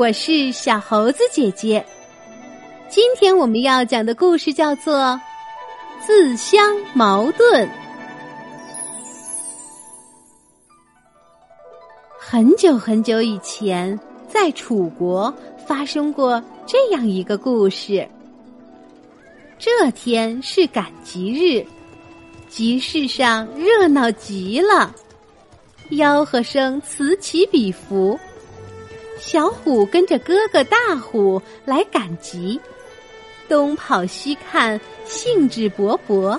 我是小猴子姐姐。今天我们要讲的故事叫做《自相矛盾》。很久很久以前，在楚国发生过这样一个故事。这天是赶集日，集市上热闹极了，吆喝声此起彼伏。小虎跟着哥哥大虎来赶集，东跑西看，兴致勃勃。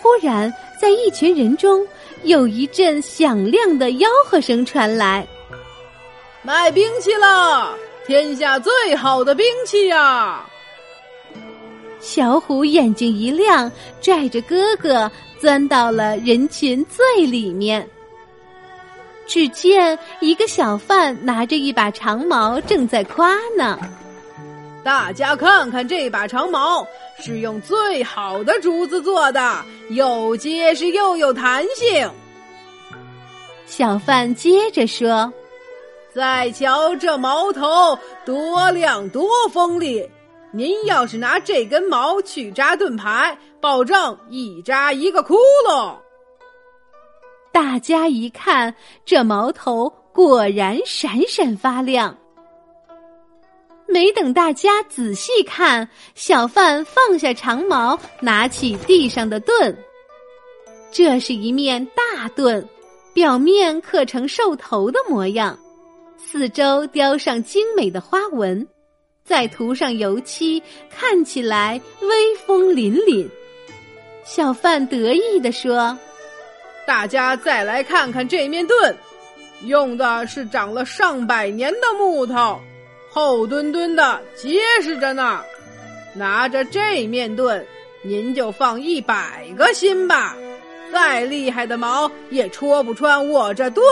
忽然，在一群人中，有一阵响亮的吆喝声传来：“卖兵器了！天下最好的兵器呀！”小虎眼睛一亮，拽着哥哥钻到了人群最里面。只见一个小贩拿着一把长矛，正在夸呢。大家看看这把长矛，是用最好的竹子做的，又结实又有弹性。小贩接着说：“再瞧这矛头，多亮多锋利！您要是拿这根矛去扎盾牌，保证一扎一个窟窿。”大家一看，这矛头果然闪闪发亮。没等大家仔细看，小贩放下长矛，拿起地上的盾。这是一面大盾，表面刻成兽头的模样，四周雕上精美的花纹，再涂上油漆，看起来威风凛凛。小贩得意地说。大家再来看看这面盾，用的是长了上百年的木头，厚墩墩的，结实着呢。拿着这面盾，您就放一百个心吧，再厉害的矛也戳不穿我这盾。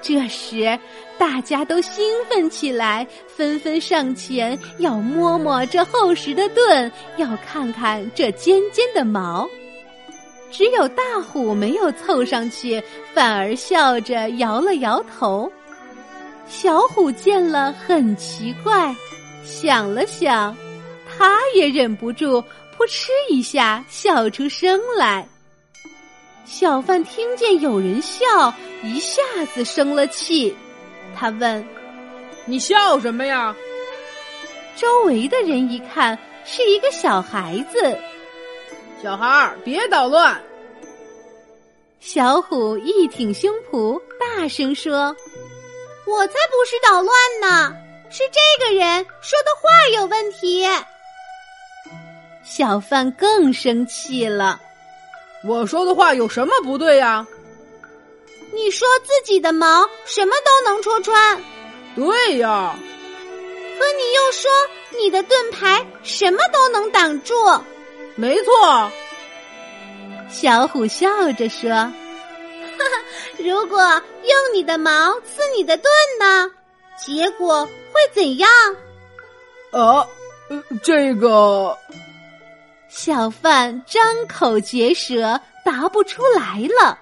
这时，大家都兴奋起来，纷纷上前要摸摸这厚实的盾，要看看这尖尖的矛。只有大虎没有凑上去，反而笑着摇了摇头。小虎见了很奇怪，想了想，他也忍不住扑哧一下笑出声来。小贩听见有人笑，一下子生了气，他问：“你笑什么呀？”周围的人一看，是一个小孩子。小孩儿，别捣乱！小虎一挺胸脯，大声说：“我才不是捣乱呢，是这个人说的话有问题。”小贩更生气了：“我说的话有什么不对呀？你说自己的毛什么都能戳穿，对呀。可你又说你的盾牌什么都能挡住。”没错，小虎笑着说：“哈哈，如果用你的矛刺你的盾呢？结果会怎样？”啊，这个小贩张口结舌，答不出来了。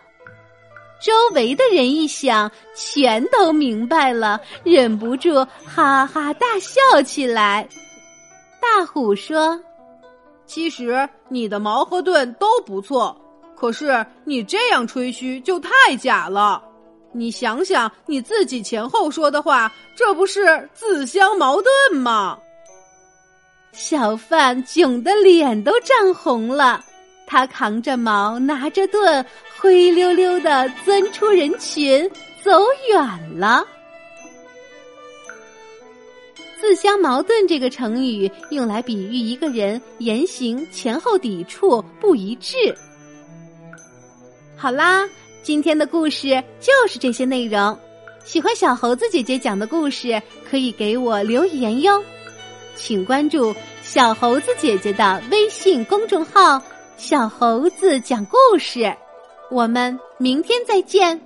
周围的人一想，全都明白了，忍不住哈哈大笑起来。大虎说。其实你的矛和盾都不错，可是你这样吹嘘就太假了。你想想你自己前后说的话，这不是自相矛盾吗？小贩窘得脸都涨红了，他扛着矛，拿着盾，灰溜溜的钻出人群，走远了。自相矛盾这个成语用来比喻一个人言行前后抵触不一致。好啦，今天的故事就是这些内容。喜欢小猴子姐姐讲的故事，可以给我留言哟。请关注小猴子姐姐的微信公众号“小猴子讲故事”。我们明天再见。